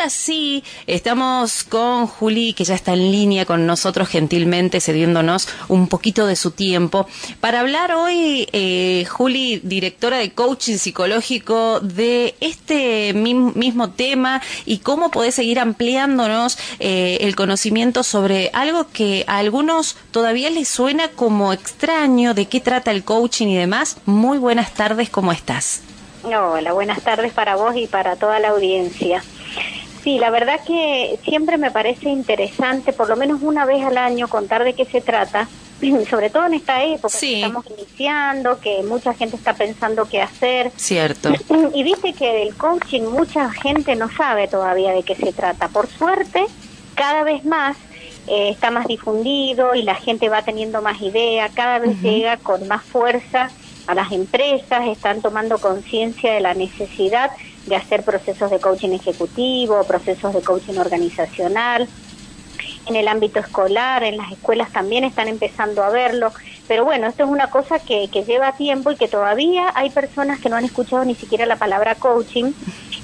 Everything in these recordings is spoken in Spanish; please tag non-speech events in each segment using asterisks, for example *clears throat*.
ahora sí, estamos con Juli, que ya está en línea con nosotros gentilmente, cediéndonos un poquito de su tiempo, para hablar hoy, eh, Juli, directora de coaching psicológico, de este mismo tema y cómo podés seguir ampliándonos eh, el conocimiento sobre algo que a algunos todavía les suena como extraño, de qué trata el coaching y demás. Muy buenas tardes, ¿cómo estás? Hola, buenas tardes para vos y para toda la audiencia. Sí, la verdad que siempre me parece interesante, por lo menos una vez al año, contar de qué se trata, *clears throat* sobre todo en esta época que estamos iniciando, que mucha gente está pensando qué hacer. Cierto. *clears throat* Y dice que del coaching mucha gente no sabe todavía de qué se trata. Por suerte, cada vez más eh, está más difundido y la gente va teniendo más idea, cada vez llega con más fuerza a las empresas, están tomando conciencia de la necesidad de hacer procesos de coaching ejecutivo, procesos de coaching organizacional. En el ámbito escolar, en las escuelas también están empezando a verlo. Pero bueno, esto es una cosa que, que lleva tiempo y que todavía hay personas que no han escuchado ni siquiera la palabra coaching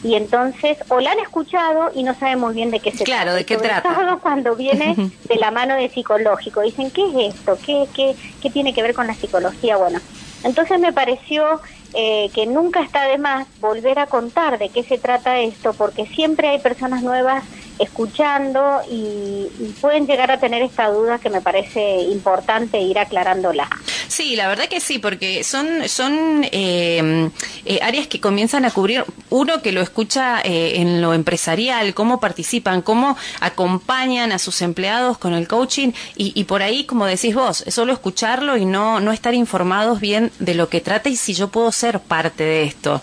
y entonces o la han escuchado y no saben muy bien de qué se trata. Claro, de qué trata. cuando viene de la mano de psicológico. Dicen, ¿qué es esto? ¿Qué, qué, qué tiene que ver con la psicología? Bueno, entonces me pareció eh, que nunca está de más volver a contar de qué se trata esto, porque siempre hay personas nuevas escuchando y, pueden llegar a tener esta duda que me parece importante ir aclarándola. Sí, la verdad que sí, porque son, son eh, eh, áreas que comienzan a cubrir uno que lo escucha eh, en lo empresarial, cómo participan, cómo acompañan a sus empleados con el coaching y, y por ahí, como decís vos, solo escucharlo y no, no estar informados bien de lo que trata y si yo puedo ser parte de esto.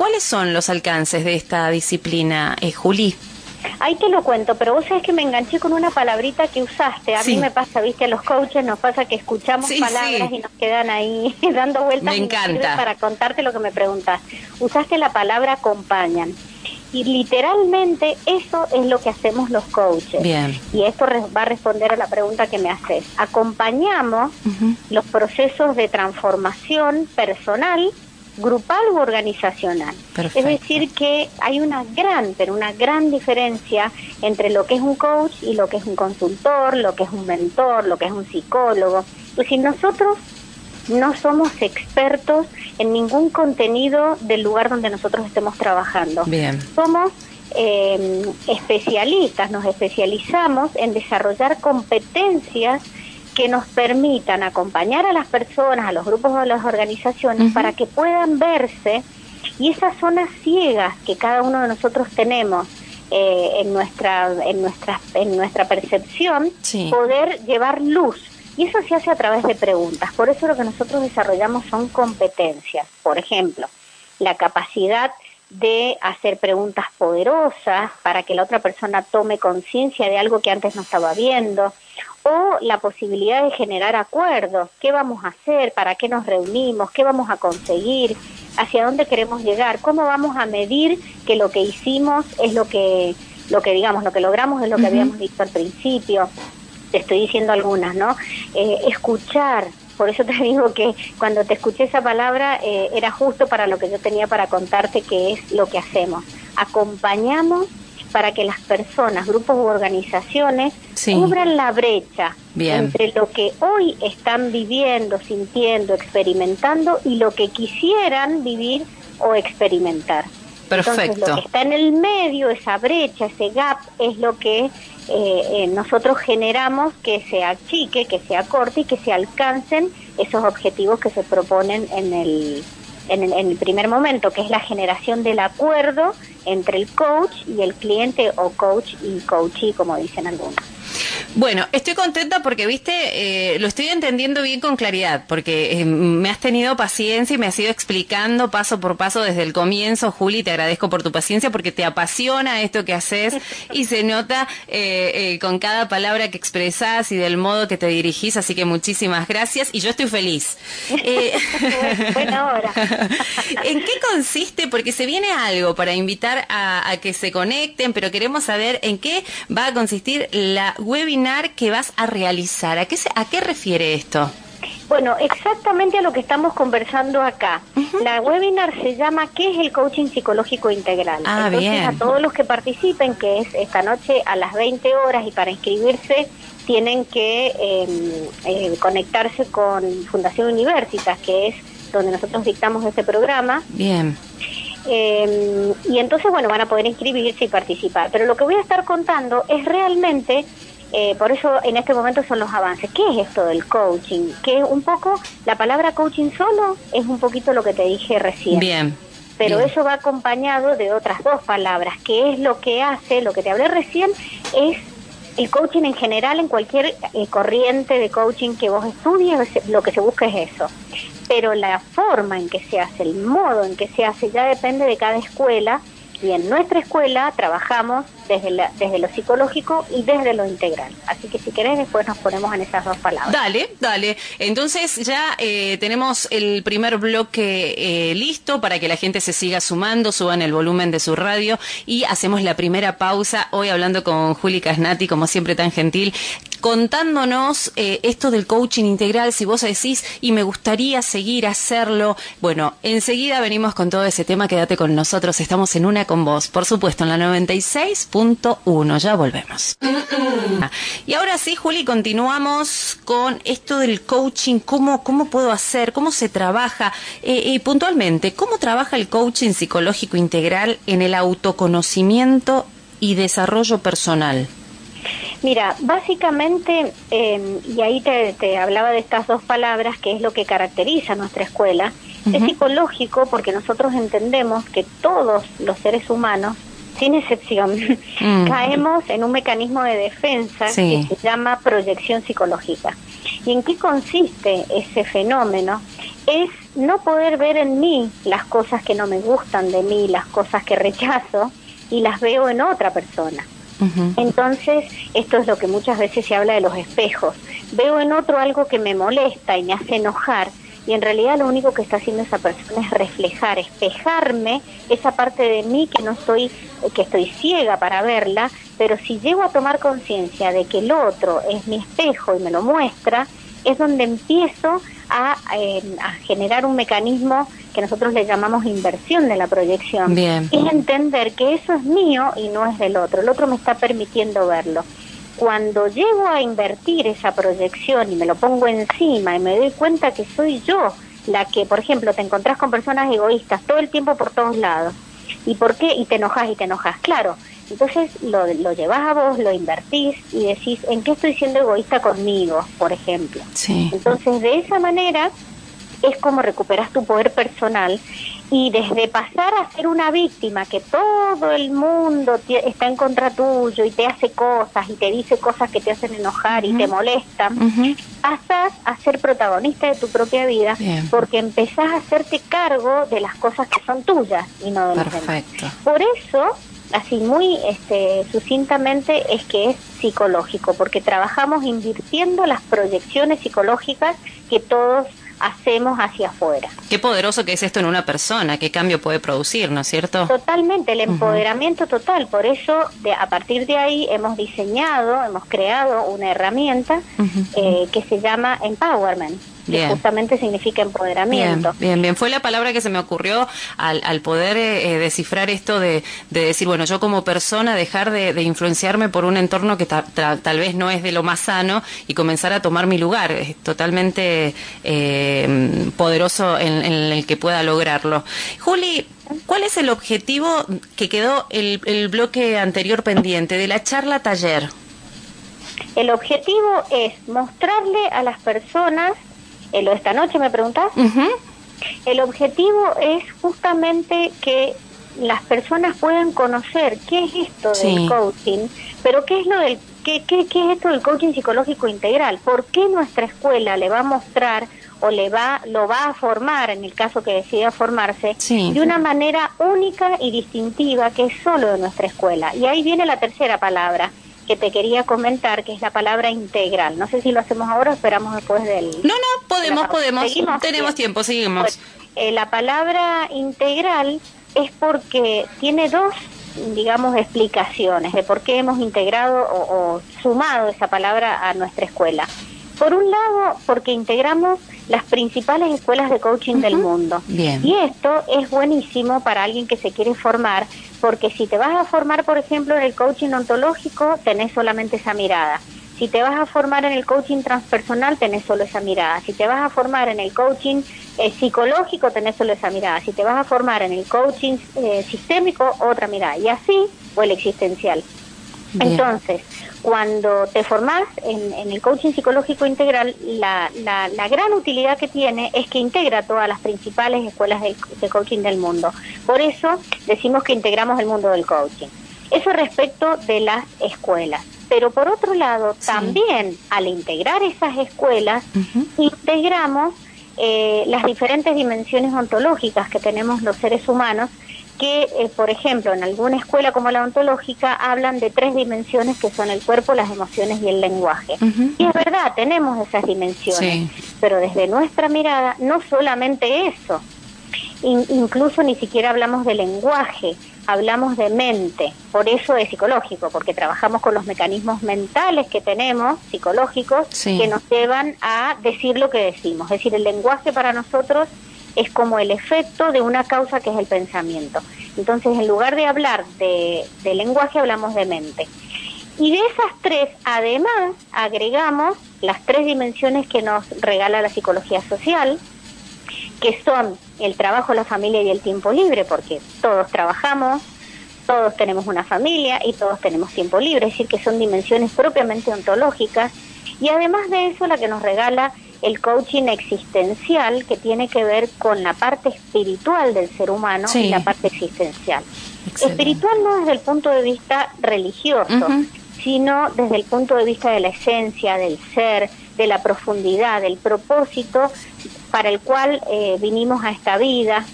¿Cuáles son los alcances de esta disciplina, eh, Juli? Ahí te lo cuento, pero vos sabés que me enganché con una palabrita que usaste. A mí me pasa, viste, a los coaches nos pasa que escuchamos palabras y nos quedan ahí *laughs* dando vueltas. Me encanta. para contarte lo que me preguntas. Usaste la palabra acompañan. Y literalmente eso es lo que hacemos los coaches. Bien. Y esto va a responder a la pregunta que me haces. Acompañamos los procesos de transformación personal grupal u organizacional. Es decir, que hay una gran, pero una gran diferencia entre lo que es un coach y lo que es un consultor, lo que es un mentor, lo que es un psicólogo. Pues si nosotros no somos expertos en ningún contenido del lugar donde nosotros estemos trabajando. Bien. Somos eh, especialistas, nos especializamos en desarrollar competencias que nos permitan acompañar a las personas, a los grupos o a las organizaciones para que puedan verse. Y esas zonas ciegas que cada uno de nosotros tenemos eh, en nuestra en nuestra en nuestra percepción poder llevar luz. Y eso se hace a través de preguntas. Por eso lo que nosotros desarrollamos son competencias. Por ejemplo la capacidad de hacer preguntas poderosas para que la otra persona tome conciencia de algo que antes no estaba viendo, o la posibilidad de generar acuerdos, qué vamos a hacer, para qué nos reunimos, qué vamos a conseguir, hacia dónde queremos llegar, cómo vamos a medir que lo que hicimos es lo que, lo que digamos, lo que logramos es lo que habíamos dicho al principio. Te estoy diciendo algunas, ¿no? Eh, escuchar, por eso te *laughs* digo que cuando te escuché esa palabra eh, era justo para lo que yo tenía para contarte que es lo que hacemos. Acompañamos para que las personas, grupos u organizaciones cubran la brecha entre lo que hoy están viviendo, sintiendo, experimentando y lo que quisieran vivir o experimentar. Perfecto. Entonces, lo que está en el medio, esa brecha, ese gap, es lo que eh, eh, nosotros generamos que se achique, que se acorte y que se alcancen esos objetivos que se proponen en el, en, el primer momento, que es la generación del acuerdo entre el coach y el cliente o coach y coachee, como dicen algunos. Bueno, estoy contenta porque, viste, eh, lo estoy entendiendo bien con claridad, porque eh, me has tenido paciencia y me has ido explicando paso por paso desde el comienzo, Juli, te agradezco por tu paciencia porque te apasiona esto que haces *laughs* y se nota eh, con cada palabra que expresás y del modo que te dirigís, así que muchísimas gracias y yo estoy feliz. *laughs* Buena *laughs* hora. ¿En qué consiste? Porque se viene algo para invitar a, a que se conecten, pero queremos saber en qué va a consistir la webinar que vas a realizar. ¿A qué, ¿A qué refiere esto? Bueno, exactamente a lo que estamos conversando acá. La webinar se llama ¿Qué es el coaching psicológico integral? Ah, Entonces, a todos los que participen, que es esta noche a las 20 horas y para inscribirse tienen que em, eh, conectarse con Fundación Universitas, que es donde nosotros dictamos este programa. Bien. Eh, y entonces, bueno, van a poder inscribirse y participar. Pero lo que voy a estar contando es realmente eh, por eso en este momento son los avances. ¿Qué es esto del coaching? Que un poco, la palabra coaching solo es un poquito lo que te dije recién. Bien. Pero eso va acompañado de otras dos palabras, que es lo que hace, lo que te hablé recién, es el coaching en general, en cualquier eh, corriente de coaching que vos estudies, lo que se busca es eso. Pero la forma en que se hace, el modo en que se hace, ya depende de cada escuela y en nuestra escuela trabajamos desde, desde lo psicológico y desde lo integral. Así que si querés después nos ponemos en esas dos palabras. Dale, dale. Entonces ya eh, tenemos el primer bloque eh, listo para que la gente se siga sumando, suban el volumen de su radio y hacemos la primera pausa. Hoy hablando con Juli Casnati, como siempre tan gentil, contándonos eh, esto del coaching integral, si vos decís, y me gustaría seguir hacerlo. Bueno, enseguida venimos con todo ese tema, quédate con nosotros, estamos en una con vos, por supuesto, en la 96.1, ya volvemos. *clears throat* Y ahora sí, Juli, continuamos con esto del coaching, cómo, cómo puedo hacer, cómo se trabaja, eh, eh, puntualmente, cómo trabaja el coaching psicológico integral en el autoconocimiento y desarrollo personal. Mira, básicamente, em, y ahí te, hablaba de estas dos palabras, que es lo que caracteriza nuestra escuela, es psicológico porque nosotros entendemos que todos los seres humanos, sin excepción, mm. caemos en un mecanismo de defensa que se llama proyección psicológica. ¿Y en qué consiste ese fenómeno? Es no poder ver en mí las cosas que no me gustan de mí, las cosas que rechazo, y las veo en otra persona. Entonces, esto es lo que muchas veces se habla de los espejos. Veo en otro algo que me molesta y me hace enojar y en realidad lo único que está haciendo esa persona es reflejar, espejarme esa parte de mí que no estoy, que estoy ciega para verla, pero si llego a tomar conciencia de que el otro es mi espejo y me lo muestra, es donde empiezo a, eh, a generar un mecanismo que nosotros le llamamos inversión de la proyección. Bien. Es entender que eso es mío y no es del otro. El otro me está permitiendo verlo. Cuando llego a invertir esa proyección y me lo pongo encima y me doy cuenta que soy yo la que, por ejemplo, te encontrás con personas egoístas todo el tiempo por todos lados. ¿Y por qué? Y te enojas y te enojas. Claro, entonces lo, lo llevas a vos, lo invertís y decís, ¿en qué estoy siendo egoísta conmigo, por ejemplo? Sí. Entonces, de esa manera es como recuperas tu poder personal y desde pasar a ser una víctima que todo el mundo está en contra tuyo y te hace cosas y te dice cosas que te hacen enojar y te molestan, pasas a ser protagonista de tu propia vida porque empezás a hacerte cargo de las cosas que son tuyas y no de los demás. Por eso así muy este, sucintamente es que es psicológico, porque trabajamos invirtiendo las proyecciones psicológicas que todos hacemos hacia afuera. Qué poderoso que es esto en una persona, qué cambio puede producir, ¿no es cierto? Totalmente, el empoderamiento total. Por eso, de, a partir de ahí, hemos diseñado, hemos creado una herramienta eh, que se llama Empowerment que justamente significa empoderamiento. Bien, bien, Fue la palabra que se me ocurrió al, al poder eh, eh, descifrar esto de, de, decir, bueno, yo como persona dejar de, influenciarme por un entorno que tal vez no es de lo más sano y comenzar a tomar mi lugar. Es totalmente eh, poderoso en, el que pueda lograrlo. Juli, ¿Cuál es el objetivo que quedó el, el bloque anterior pendiente de la charla taller? El objetivo es mostrarle a las personas eh, lo esta noche me preguntás. El objetivo es justamente que las personas puedan conocer qué es esto del coaching, pero qué es lo del qué, qué, qué es esto del coaching psicológico integral, por qué nuestra escuela le va a mostrar o le va lo va a formar en el caso que decida formarse de una manera única y distintiva que es solo de nuestra escuela. Y ahí viene la tercera palabra, que te quería comentar, que es la palabra integral. No sé si lo hacemos ahora o esperamos después del... No, no, podemos, podemos. Tenemos tiempo, seguimos. Pues, eh, la palabra integral es porque tiene dos digamos, explicaciones de por qué hemos integrado o, o, sumado esa palabra a nuestra escuela. Por un lado, porque integramos las principales escuelas de coaching del mundo. Bien. Y esto es buenísimo para alguien que se quiere formar, porque si te vas a formar, por ejemplo, en el coaching ontológico, tenés solamente esa mirada. Si te vas a formar en el coaching transpersonal, tenés solo esa mirada. Si te vas a formar en el coaching eh, psicológico, tenés solo esa mirada. Si te vas a formar en el coaching eh, sistémico, otra mirada. Y así, o el existencial. Entonces, cuando te formás en, el coaching psicológico integral, la, la, gran utilidad que tiene es que integra todas las principales escuelas de, coaching del mundo. Por eso decimos que integramos el mundo del coaching. Eso respecto de las escuelas. Pero por otro lado, también al integrar esas escuelas, integramos eh, las diferentes dimensiones ontológicas que tenemos los seres humanos que, eh, por ejemplo, en alguna escuela como la ontológica hablan de tres dimensiones que son el cuerpo, las emociones y el lenguaje. Y es verdad, tenemos esas dimensiones, pero desde nuestra mirada no solamente eso, incluso ni siquiera hablamos de lenguaje, hablamos de mente, por eso es psicológico, porque trabajamos con los mecanismos mentales que tenemos, psicológicos, que nos llevan a decir lo que decimos. Es decir, el lenguaje para nosotros es como el efecto de una causa que es el pensamiento. Entonces, en lugar de hablar de, lenguaje, hablamos de mente. Y de esas tres, además, agregamos las tres dimensiones que nos regala la psicología social, que son el trabajo, la familia y el tiempo libre, porque todos trabajamos, todos tenemos una familia y todos tenemos tiempo libre, es decir, que son dimensiones propiamente ontológicas. Y además de eso, la que nos regala el coaching existencial que tiene que ver con la parte espiritual del ser humano y la parte existencial. Espiritual no desde el punto de vista religioso, sino desde el punto de vista de la esencia, del ser, de la profundidad, del propósito para el cual eh, vinimos a esta vida.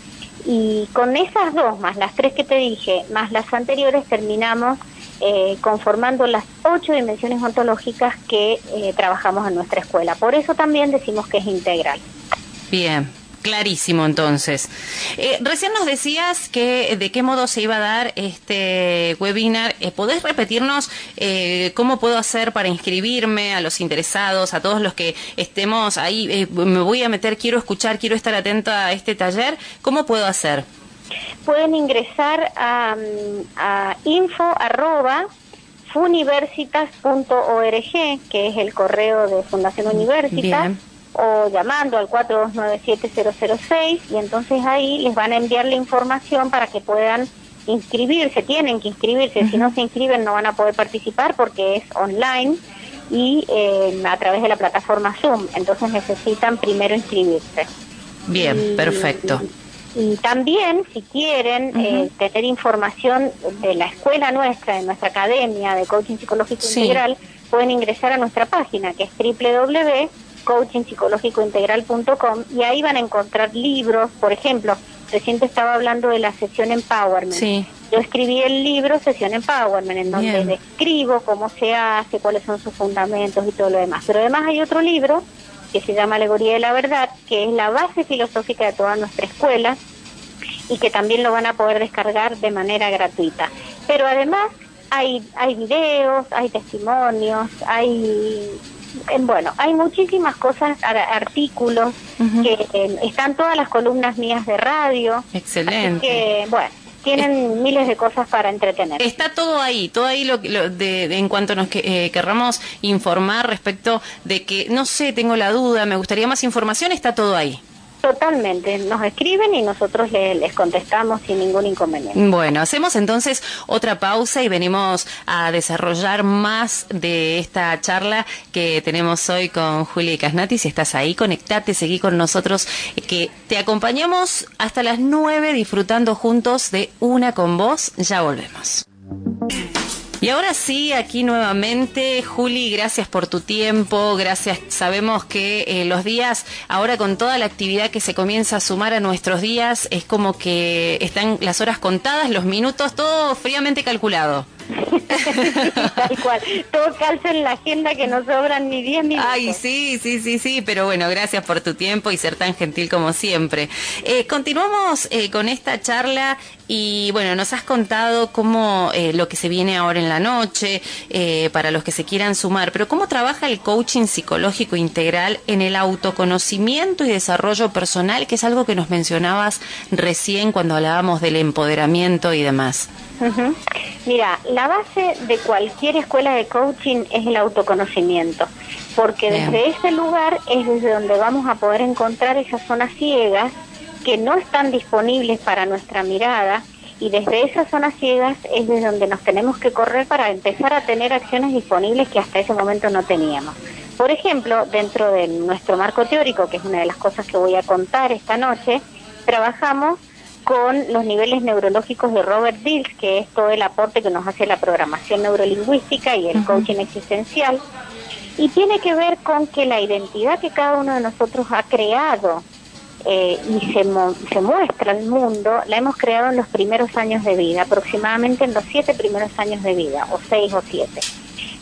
Y con esas dos, más las tres que te dije, más las anteriores, terminamos eh, conformando las ocho dimensiones ontológicas que eh, trabajamos en nuestra escuela. Por eso también decimos que es integral. Bien. Clarísimo, entonces. Eh, recién nos decías que de qué modo se iba a dar este webinar. ¿Podés repetirnos cómo puedo hacer para inscribirme a los interesados, a todos los que estemos ahí? me voy a meter, quiero escuchar, quiero estar atenta a este taller. ¿Cómo puedo hacer? Pueden ingresar a, a info arroba funiversitas.org, que es el correo de Fundación Universitas, o llamando al 4297-006 y entonces ahí les van a enviar la información para que puedan inscribirse, tienen que inscribirse, si no se inscriben no van a poder participar porque es online y eh, a través de la plataforma Zoom, entonces necesitan primero inscribirse. Bien, perfecto. Y también, si quieren eh, tener información de la escuela nuestra, de nuestra academia de coaching psicológico integral, pueden ingresar a nuestra página que es www.coachingpsicológicointegral.com y ahí van a encontrar libros, por ejemplo, recién estaba hablando de la sesión Empowerment. Yo escribí el libro Sesión Empowerment, en donde describo cómo se hace, cuáles son sus fundamentos y todo lo demás. Pero además hay otro libro que se llama Alegoría de la Verdad, que es la base filosófica de toda nuestra escuela y que también lo van a poder descargar de manera gratuita. Pero además hay, hay videos, hay testimonios, hay eh, bueno, hay muchísimas cosas, artículos, que eh, están todas las columnas mías de radio. Excelente. que, bueno, tienen miles de cosas para entretener. Está todo ahí, todo ahí lo, de, en cuanto nos que, eh, querramos informar respecto de que, no sé, tengo la duda, me gustaría más información, está todo ahí. Totalmente, nos escriben y nosotros les, contestamos sin ningún inconveniente. Bueno, hacemos entonces otra pausa y venimos a desarrollar más de esta charla que tenemos hoy con Julia Casnati. Si estás ahí, conectate, seguí con nosotros, que te acompañamos hasta las nueve disfrutando juntos de Una con Vos. Ya volvemos. Y ahora sí, aquí nuevamente, Juli, gracias por tu tiempo, gracias. Sabemos que eh, los días, ahora con toda la actividad que se comienza a sumar a nuestros días, es como que están las horas contadas, los minutos, todo fríamente calculado. *laughs* Tal cual, todo calza en la agenda que no sobran ni 10 minutos. Ay, sí, sí, sí, sí, pero bueno, gracias por tu tiempo y ser tan gentil como siempre. Eh, continuamos eh, con esta charla Y bueno, nos has contado cómo eh, lo que se viene ahora en la noche, eh, para los que se quieran sumar, pero cómo trabaja el coaching psicológico integral en el autoconocimiento y desarrollo personal, que es algo que nos mencionabas recién cuando hablábamos del empoderamiento y demás. Mira, la base de cualquier escuela de coaching es el autoconocimiento, porque desde ese lugar es desde donde vamos a poder encontrar esas zonas ciegas que no están disponibles para nuestra mirada y desde esas zonas ciegas es desde donde nos tenemos que correr para empezar a tener acciones disponibles que hasta ese momento no teníamos. Por ejemplo, dentro de nuestro marco teórico, que es una de las cosas que voy a contar esta noche, trabajamos con los niveles neurológicos de Robert Dills, que es todo el aporte que nos hace la programación neurolingüística y el coaching existencial, y tiene que ver con que la identidad que cada uno de nosotros ha creado eh, y se, se muestra al mundo, la hemos creado en los primeros años de vida, aproximadamente en los siete primeros años de vida, o seis o siete.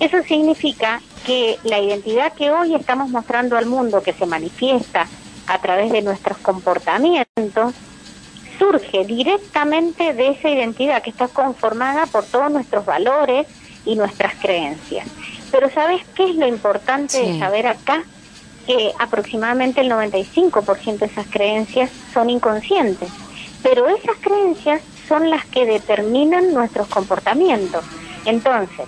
Eso significa que la identidad que hoy estamos mostrando al mundo, que se manifiesta a través de nuestros comportamientos, surge directamente de esa identidad que está conformada por todos nuestros valores y nuestras creencias. Pero ¿sabes qué es lo importante de saber acá? Que aproximadamente el 95% de esas creencias son inconscientes, pero esas creencias son las que determinan nuestros comportamientos. Entonces,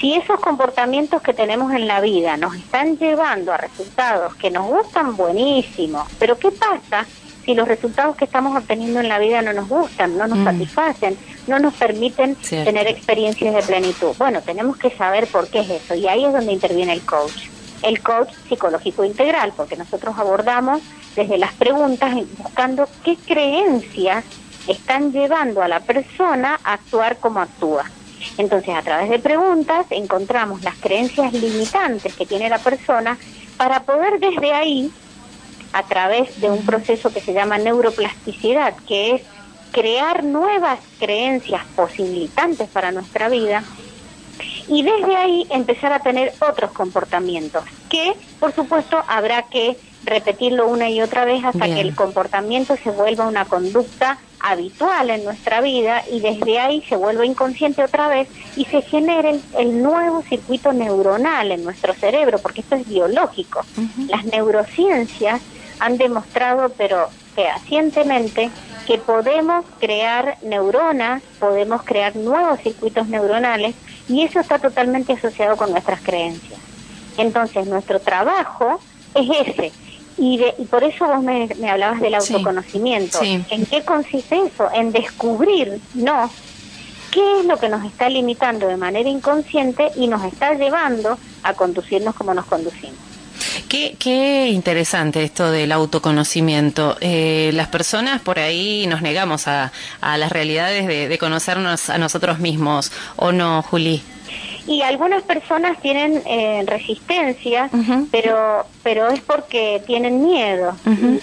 si esos comportamientos que tenemos en la vida nos están llevando a resultados que nos gustan buenísimo, pero ¿qué pasa si los resultados que estamos obteniendo en la vida no nos gustan, no nos mm. satisfacen, no nos permiten tener experiencias de plenitud. Bueno, tenemos que saber por qué es eso y ahí es donde interviene el coach. El coach psicológico integral, porque nosotros abordamos desde las preguntas buscando qué creencias están llevando a la persona a actuar como actúa. Entonces, a través de preguntas encontramos las creencias limitantes que tiene la persona para poder desde ahí a través de un proceso que se llama neuroplasticidad, que es crear nuevas creencias posibilitantes para nuestra vida y desde ahí empezar a tener otros comportamientos que, por supuesto, habrá que repetirlo una y otra vez hasta que el comportamiento se vuelva una conducta habitual en nuestra vida y desde ahí se vuelva inconsciente otra vez y se genere el, nuevo circuito neuronal en nuestro cerebro, porque esto es biológico. Las neurociencias han demostrado, pero fehacientemente, que podemos crear neuronas, podemos crear nuevos circuitos neuronales y eso está totalmente asociado con nuestras creencias. Entonces, nuestro trabajo es ese. Y, por eso vos me, hablabas del autoconocimiento. ¿En qué consiste eso? En descubrir, no, qué es lo que nos está limitando de manera inconsciente y nos está llevando a conducirnos como nos conducimos. Qué, interesante esto del autoconocimiento. Eh, las personas por ahí nos negamos a, las realidades de, conocernos a nosotros mismos, ¿o no, Juli? Y algunas personas tienen eh, resistencia, pero pero es porque tienen miedo,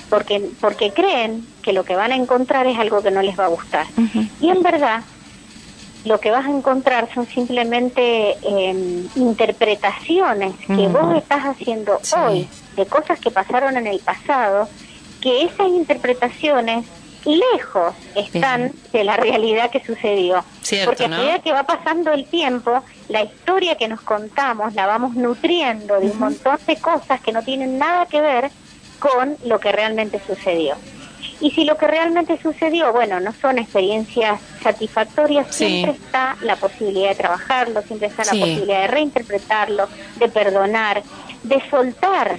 porque porque creen que lo que van a encontrar es algo que no les va a gustar. Y en verdad lo que vas a encontrar son simplemente em, interpretaciones que vos estás haciendo hoy de cosas que pasaron en el pasado, que esas interpretaciones lejos están de la realidad que sucedió. Porque a medida que va pasando el tiempo, la historia que nos contamos la vamos nutriendo de un montón de cosas que no tienen nada que ver con lo que realmente sucedió. Y si lo que realmente sucedió, bueno, no son experiencias satisfactorias, siempre está la posibilidad de trabajarlo, siempre está la posibilidad de reinterpretarlo, de perdonar, de soltar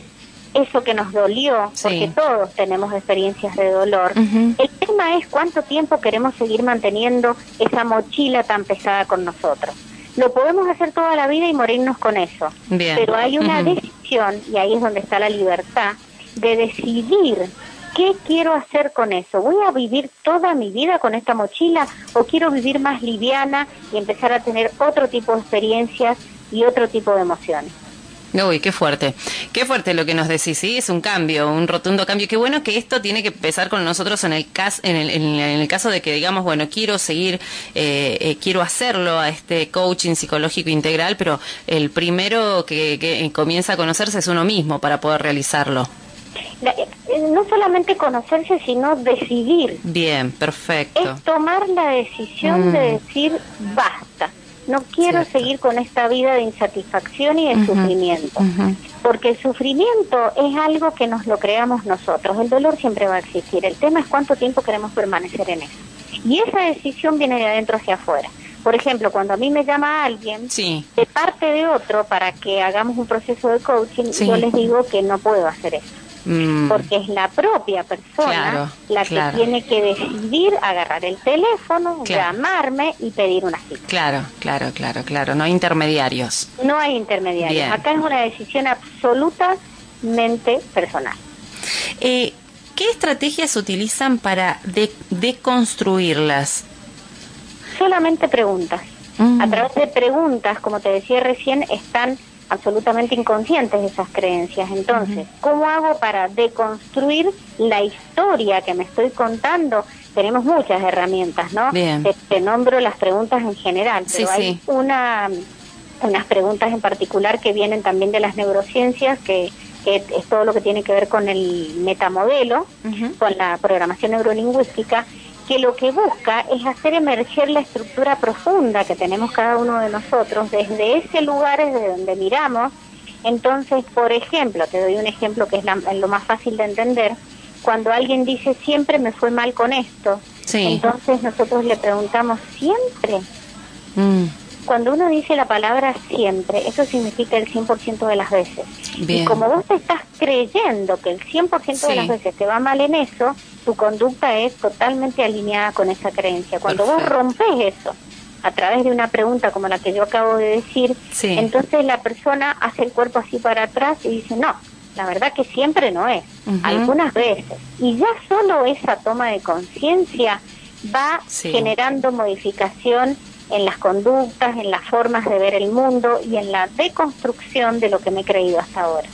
eso que nos dolió, porque todos tenemos experiencias de dolor. El tema es cuánto tiempo queremos seguir manteniendo esa mochila tan pesada con nosotros. Lo podemos hacer toda la vida y morirnos con eso, pero hay una decisión, y ahí es donde está la libertad, de decidir ¿Qué quiero hacer con eso? ¿Voy a vivir toda mi vida con esta mochila o quiero vivir más liviana y empezar a tener otro tipo de experiencias y otro tipo de emociones? Uy, qué fuerte, qué fuerte lo que nos decís, sí, es un cambio, un rotundo cambio. Qué bueno que esto tiene que empezar con nosotros en el caso, en el, en el caso de que digamos, bueno, quiero seguir, eh, eh, quiero hacerlo a este coaching psicológico integral, pero el primero que comienza a conocerse es uno mismo para poder realizarlo. Eh, no solamente conocerse, sino decidir. Bien, perfecto. Es tomar la decisión de Mm. decir basta. No quiero Cierto. seguir con esta vida de insatisfacción y de sufrimiento. Porque el sufrimiento es algo que nos lo creamos nosotros. El dolor siempre va a existir. El tema es cuánto tiempo queremos permanecer en eso. Y esa decisión viene de adentro hacia afuera. Por ejemplo, cuando a mí me llama alguien Sí, de parte de otro para que hagamos un proceso de coaching, Sí. yo les digo que no puedo hacer eso. Mm, Porque es la propia persona Claro, la claro. que tiene que decidir agarrar el teléfono, Claro. llamarme y pedir una cita. claro, claro, claro, claro. No hay intermediarios. No hay intermediarios. Bien. Acá es una decisión absolutamente personal. Eh, ¿Qué estrategias utilizan para de- deconstruirlas? Solamente preguntas. Mm. A través de preguntas, como te decía recién, están absolutamente inconscientes esas creencias. Entonces, ¿cómo hago para deconstruir la historia que me estoy contando? Tenemos muchas herramientas, ¿no? Bien. Te, te nombro las preguntas en general, Sí, pero hay sí. una unas preguntas en particular que vienen también de las neurociencias, que, que es todo lo que tiene que ver con el metamodelo, con la programación neurolingüística, que lo que busca es hacer emerger la estructura profunda que tenemos cada uno de nosotros desde ese lugar desde donde miramos. Entonces, por ejemplo, te doy un ejemplo que es la- lo más fácil de entender, cuando alguien dice siempre me fue mal con esto, Sí. entonces nosotros le preguntamos siempre. Mm, Cuando uno dice la palabra siempre, eso significa el 100% de las veces. Bien. Y como vos te estás creyendo que el 100% de Sí. las veces te va mal en eso, tu conducta es totalmente alineada con esa creencia. Cuando vos rompes eso a través de una pregunta como la que yo acabo de decir, Sí. entonces la persona hace el cuerpo así para atrás y dice, no, la verdad que siempre no es, algunas veces. Y ya solo esa toma de conciencia va Sí. generando modificación en las conductas, en las formas de ver el mundo y en la deconstrucción de lo que me he creído hasta ahora.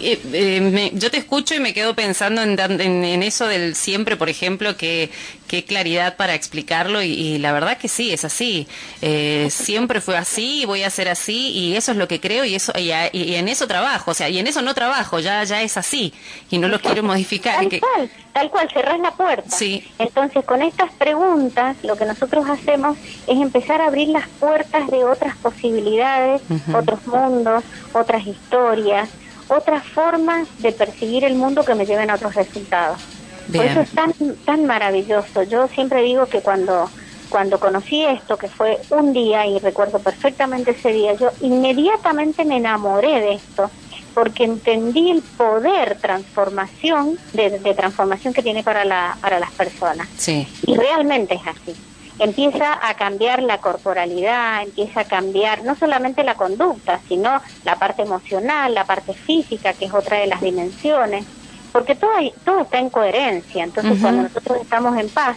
Eh, eh, me- yo te escucho y me quedo pensando en, en- en eso del siempre, por ejemplo, que qué claridad para explicarlo y, y la verdad que sí, es así. Eh, siempre fue así y voy a ser así y eso es lo que creo y eso y, a- y en eso trabajo, o sea, y en eso no trabajo, ya ya es así y no lo quiero modificar. Tal que- cual, tal cual, cerrás la puerta. Sí. Entonces, con estas preguntas, lo que nosotros hacemos es empezar a abrir las puertas de otras posibilidades, otros mundos, otras historias, otras formas de percibir el mundo que me lleven a otros resultados. Por eso es tan, tan maravilloso. Yo siempre digo que cuando, cuando conocí esto, que fue un día, y recuerdo perfectamente ese día, yo inmediatamente me enamoré de esto, porque entendí el poder transformación, de, de transformación que tiene para, la, para las personas. Sí, Y realmente es así. Empieza a cambiar la corporalidad, empieza a cambiar no solamente la conducta, sino la parte emocional, la parte física, que es otra de las dimensiones, porque todo, hay- todo está en coherencia. Entonces, cuando nosotros estamos en paz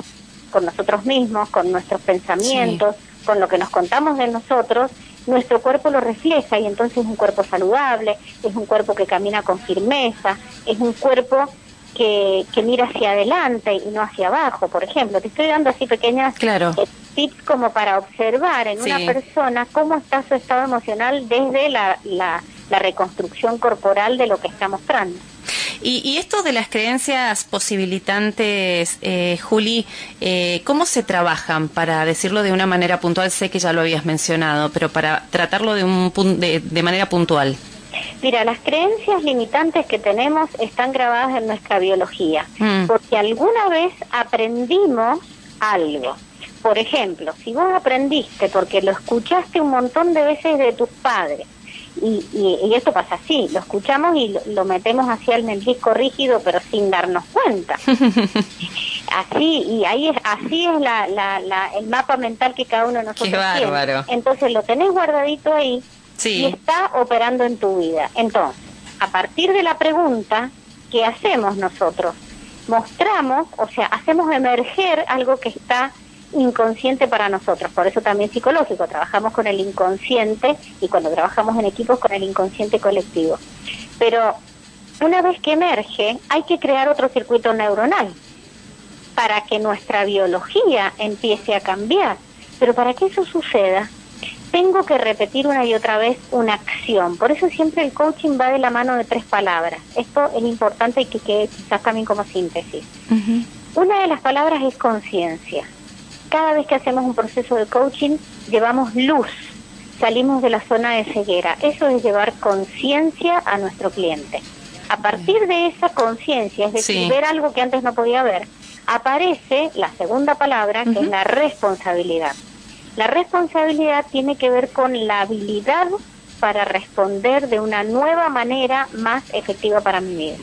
con nosotros mismos, con nuestros pensamientos, con lo que nos contamos de nosotros, nuestro cuerpo lo refleja y entonces es un cuerpo saludable, es un cuerpo que camina con firmeza, es un cuerpo que, que mira hacia adelante y no hacia abajo, por ejemplo. Te estoy dando así pequeñas Claro. eh, tips como para observar en Sí. una persona cómo está su estado emocional desde la, la, la reconstrucción corporal de lo que está mostrando. Y, y esto de las creencias posibilitantes, eh, Juli, eh, ¿cómo se trabajan para decirlo de una manera puntual? Sé que ya lo habías mencionado, pero para tratarlo de, un de, de manera puntual. Mira, las creencias limitantes que tenemos están grabadas en nuestra biología, Mm. porque alguna vez aprendimos algo. Por ejemplo, si vos aprendiste porque lo escuchaste un montón de veces de tus padres, y, y- y esto pasa así, lo escuchamos y lo, lo metemos hacia el disco rígido, pero sin darnos cuenta. *laughs* así, y ahí es, así es la, la, la- el mapa mental que cada uno de nosotros Qué bárbaro. tiene. Entonces lo tenés guardadito ahí Y está operando en tu vida. Entonces, a partir de la pregunta, ¿qué hacemos nosotros? Mostramos, o sea, hacemos emerger algo que está inconsciente para nosotros, por eso también psicológico, trabajamos con el inconsciente y cuando trabajamos en equipos con el inconsciente colectivo. Pero una vez que emerge, hay que crear otro circuito neuronal para que nuestra biología empiece a cambiar. Pero para que eso suceda, tengo que repetir una y otra vez una acción. Por eso siempre el coaching va de la mano de tres palabras. Esto es importante y que quede quizás también como síntesis. Una de las palabras es conciencia. Cada vez que hacemos un proceso de coaching, llevamos luz, salimos de la zona de ceguera. Eso es llevar conciencia a nuestro cliente. A partir de esa conciencia, es decir, ver algo que antes no podía ver, aparece la segunda palabra, que es la responsabilidad. La responsabilidad tiene que ver con la habilidad para responder de una nueva manera más efectiva para mi vida.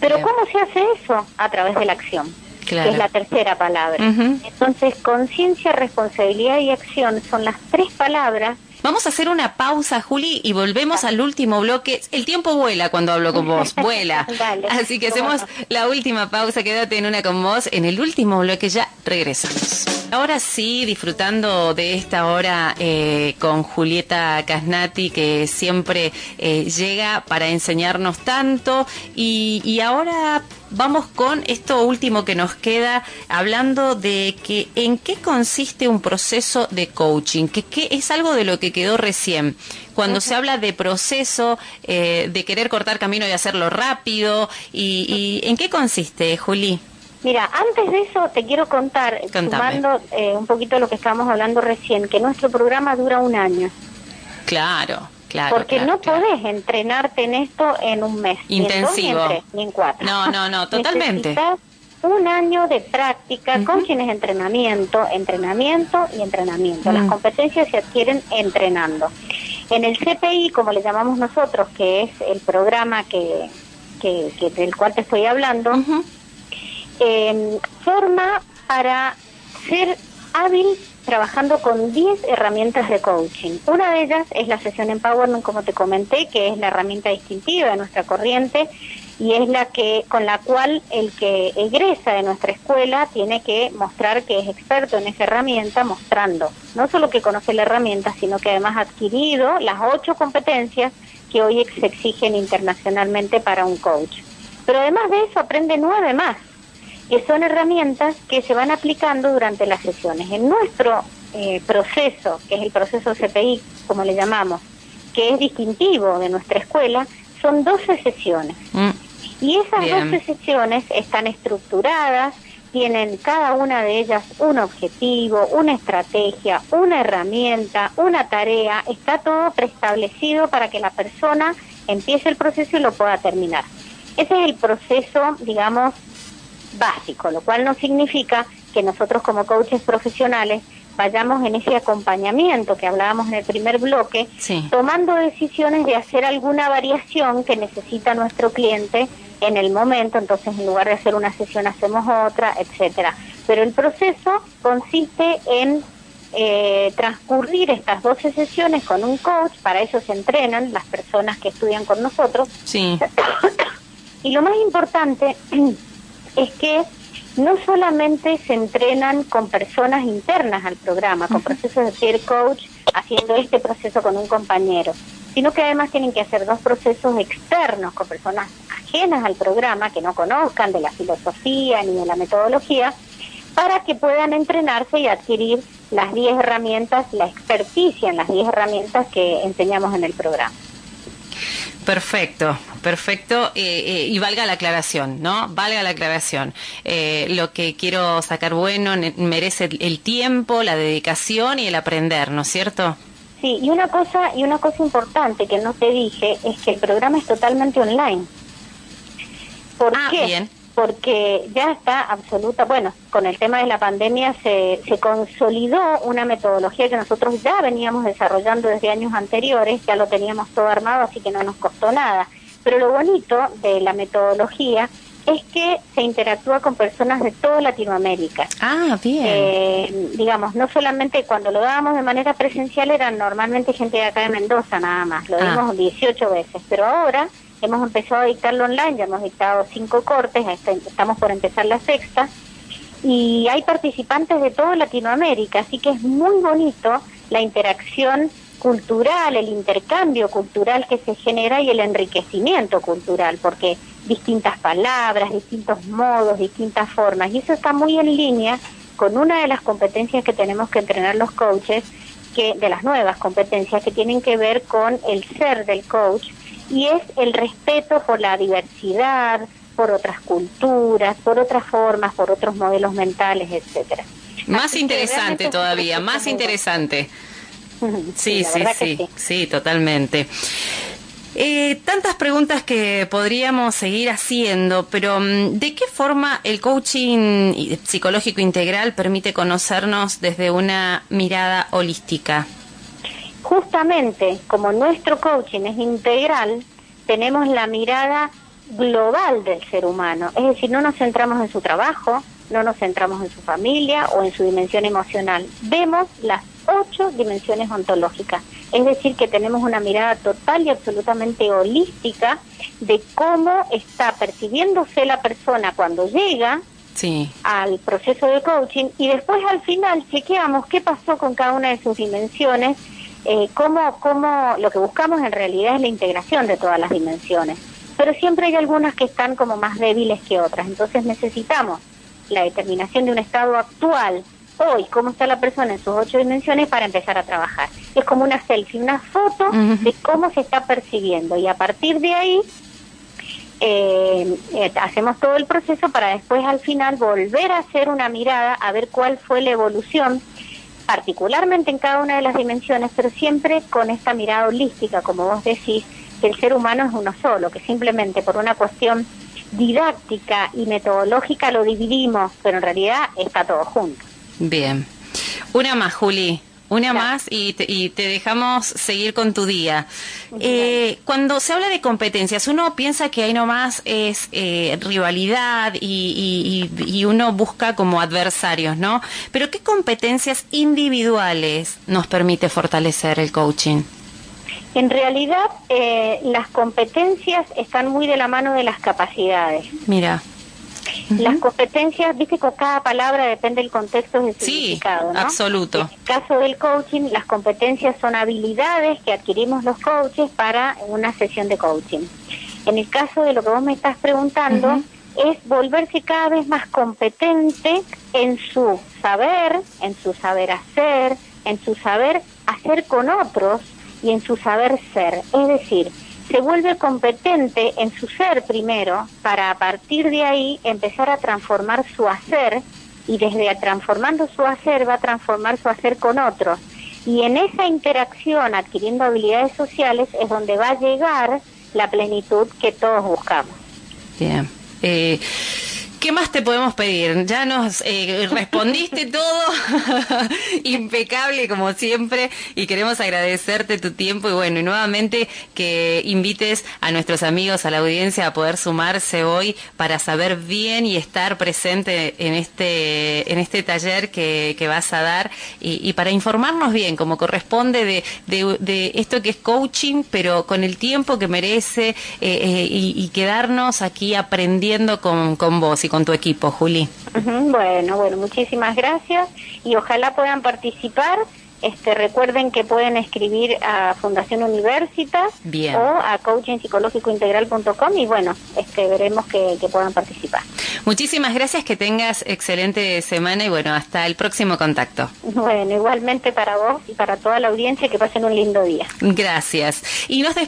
Pero ¿cómo se hace eso? A través de la acción, que es la tercera palabra. Entonces, conciencia, responsabilidad y acción son las tres palabras Vamos a hacer una pausa, Juli, y volvemos al último bloque. El tiempo vuela cuando hablo con vos, *laughs* vuela. Así que hacemos la última pausa, quédate en una con vos. En el último bloque ya regresamos. Ahora sí, disfrutando de esta hora eh, con Julieta Casnati, que siempre eh, llega para enseñarnos tanto. Y, y ahora vamos con esto último que nos queda, hablando de que en qué consiste un proceso de coaching, que, es algo de lo que quedó recién. Cuando se habla de proceso, eh, de querer cortar camino y hacerlo rápido, y, ¿en qué consiste, Juli? Mira, antes de eso te quiero contar, sumando eh, un poquito lo que estábamos hablando recién, que nuestro programa dura un año. Claro. Porque no podés entrenarte en esto en un mes. Intensivo. Ni en, ni en cuatro. No, no, no, totalmente. Necesitas un año de práctica con quienes entrenamiento, entrenamiento y entrenamiento. Las mm. competencias se adquieren entrenando. En el CPI, como le llamamos nosotros, que es el programa que, que, del cual te estoy hablando, em, forma para ser hábil trabajando con 10 herramientas de coaching. Una de ellas es la sesión Empowerment, como te comenté, que es la herramienta distintiva de nuestra corriente y es la que con la cual el que egresa de nuestra escuela tiene que mostrar que es experto en esa herramienta, mostrando no solo que conoce la herramienta, sino que además ha adquirido las ocho competencias que hoy se exigen internacionalmente para un coach. Pero además de eso aprende nueve más que son herramientas que se van aplicando durante las sesiones. En nuestro eh, proceso, que es el proceso CPI, como le llamamos, que es distintivo de nuestra escuela, son 12 sesiones. Mm. Y esas 12 sesiones están estructuradas, tienen cada una de ellas un objetivo, una estrategia, una herramienta, una tarea, está todo preestablecido para que la persona empiece el proceso y lo pueda terminar. Ese es el proceso, digamos, básico, lo cual no significa que nosotros como coaches profesionales vayamos en ese acompañamiento que hablábamos en el primer bloque, tomando decisiones de hacer alguna variación que necesita nuestro cliente en el momento, entonces en lugar de hacer una sesión hacemos otra, etcétera. Pero el proceso consiste en eh, transcurrir estas 12 sesiones con un coach, para eso se entrenan las personas que estudian con nosotros. Sí. *coughs* y lo más importante es que no solamente se entrenan con personas internas al programa, con procesos de peer coach, haciendo este proceso con un compañero, sino que además tienen que hacer dos procesos externos con personas ajenas al programa, que no conozcan de la filosofía ni de la metodología, para que puedan entrenarse y adquirir las 10 herramientas, la experticia en las 10 herramientas que enseñamos en el programa. Perfecto, perfecto. Eh, eh, y valga la aclaración, ¿no? Valga la aclaración. Eh, lo que quiero sacar bueno merece el tiempo, la dedicación y el aprender, ¿no es cierto? Sí, y una cosa, y una cosa importante que no te dije es que el programa es totalmente online. ¿Por ah, qué? Bien porque ya está absoluta, bueno, con el tema de la pandemia se, se consolidó una metodología que nosotros ya veníamos desarrollando desde años anteriores, ya lo teníamos todo armado, así que no nos costó nada. Pero lo bonito de la metodología es que se interactúa con personas de toda Latinoamérica. Ah, bien. Eh, digamos, no solamente cuando lo dábamos de manera presencial eran normalmente gente de acá de Mendoza nada más, lo ah. dimos 18 veces, pero ahora hemos empezado a dictarlo online, ya hemos dictado cinco cortes, estamos por empezar la sexta, y hay participantes de toda Latinoamérica, así que es muy bonito la interacción cultural, el intercambio cultural que se genera y el enriquecimiento cultural, porque distintas palabras, distintos modos, distintas formas, y eso está muy en línea con una de las competencias que tenemos que entrenar los coaches, que de las nuevas competencias que tienen que ver con el ser del coach y es el respeto por la diversidad, por otras culturas, por otras formas, por otros modelos mentales, etcétera. Más interesante todavía, más interesante. *laughs* Sí, sí, sí, sí, totalmente. Eh, tantas preguntas que podríamos seguir haciendo, pero mm, ¿de qué forma el coaching psicológico integral permite conocernos desde una mirada holística? Justamente, como nuestro coaching es integral, tenemos la mirada global del ser humano, es decir, no nos centramos en su trabajo, no nos centramos en su familia o en su dimensión emocional, vemos las ocho dimensiones ontológicas. Es decir, que tenemos una mirada total y absolutamente holística de cómo está percibiéndose la persona cuando llega al proceso de coaching y después al final chequeamos qué pasó con cada una de sus dimensiones, eh, cómo, cómo lo que buscamos en realidad es la integración de todas las dimensiones. Pero siempre hay algunas que están como más débiles que otras, entonces necesitamos la determinación de un estado actual hoy cómo está la persona en sus ocho dimensiones para empezar a trabajar. Es como una selfie, una foto de cómo se está percibiendo y a partir de ahí eh, eh, hacemos todo el proceso para después al final volver a hacer una mirada a ver cuál fue la evolución particularmente en cada una de las dimensiones, pero siempre con esta mirada holística, como vos decís, que el ser humano es uno solo, que simplemente por una cuestión didáctica y metodológica lo dividimos, pero en realidad está todo junto. Bien. Una más, Juli. Una más y te, dejamos seguir con tu día. Eh, cuando se habla de competencias, uno piensa que ahí nomás es eh, rivalidad y, y, uno busca como adversarios, ¿no? Pero ¿qué competencias individuales nos permite fortalecer el coaching? En realidad, eh, las competencias están muy de la mano de las capacidades. Mira. Las competencias, viste que cada palabra depende del contexto del significado, ¿no? absoluto. En el caso del coaching, las competencias son habilidades que adquirimos los coaches para una sesión de coaching. En el caso de lo que vos me estás preguntando, es volverse cada vez más competente en su saber, en su saber hacer, en su saber hacer con otros y en su saber ser. Es decir, se vuelve competente en su ser primero para a partir de ahí empezar a transformar su hacer y desde transformando su hacer va a transformar su hacer con otros. Y en esa interacción, adquiriendo habilidades sociales, es donde va a llegar la plenitud que todos buscamos. Bien. Eh, ¿Qué más te podemos pedir? Ya nos eh, respondiste *laughs* todo *laughs* impecable como siempre y queremos agradecerte tu tiempo y bueno, y nuevamente que invites a nuestros amigos, a la audiencia a poder sumarse hoy para saber bien y estar presente en este, en este taller que, que vas a dar y, para informarnos bien como corresponde de, de, esto que es coaching, pero con el tiempo que merece eh, eh, y, quedarnos aquí aprendiendo con, con vos y con tu equipo, Juli. bueno, bueno, muchísimas gracias y ojalá puedan participar. Este, recuerden que pueden escribir a Fundación Universitas o a coachingpsicológicointegral.com y bueno, este, veremos que, que puedan participar. Muchísimas gracias, que tengas excelente semana y bueno, hasta el próximo contacto. Bueno, igualmente para vos y para toda la audiencia, que pasen un lindo día. Gracias. Y nos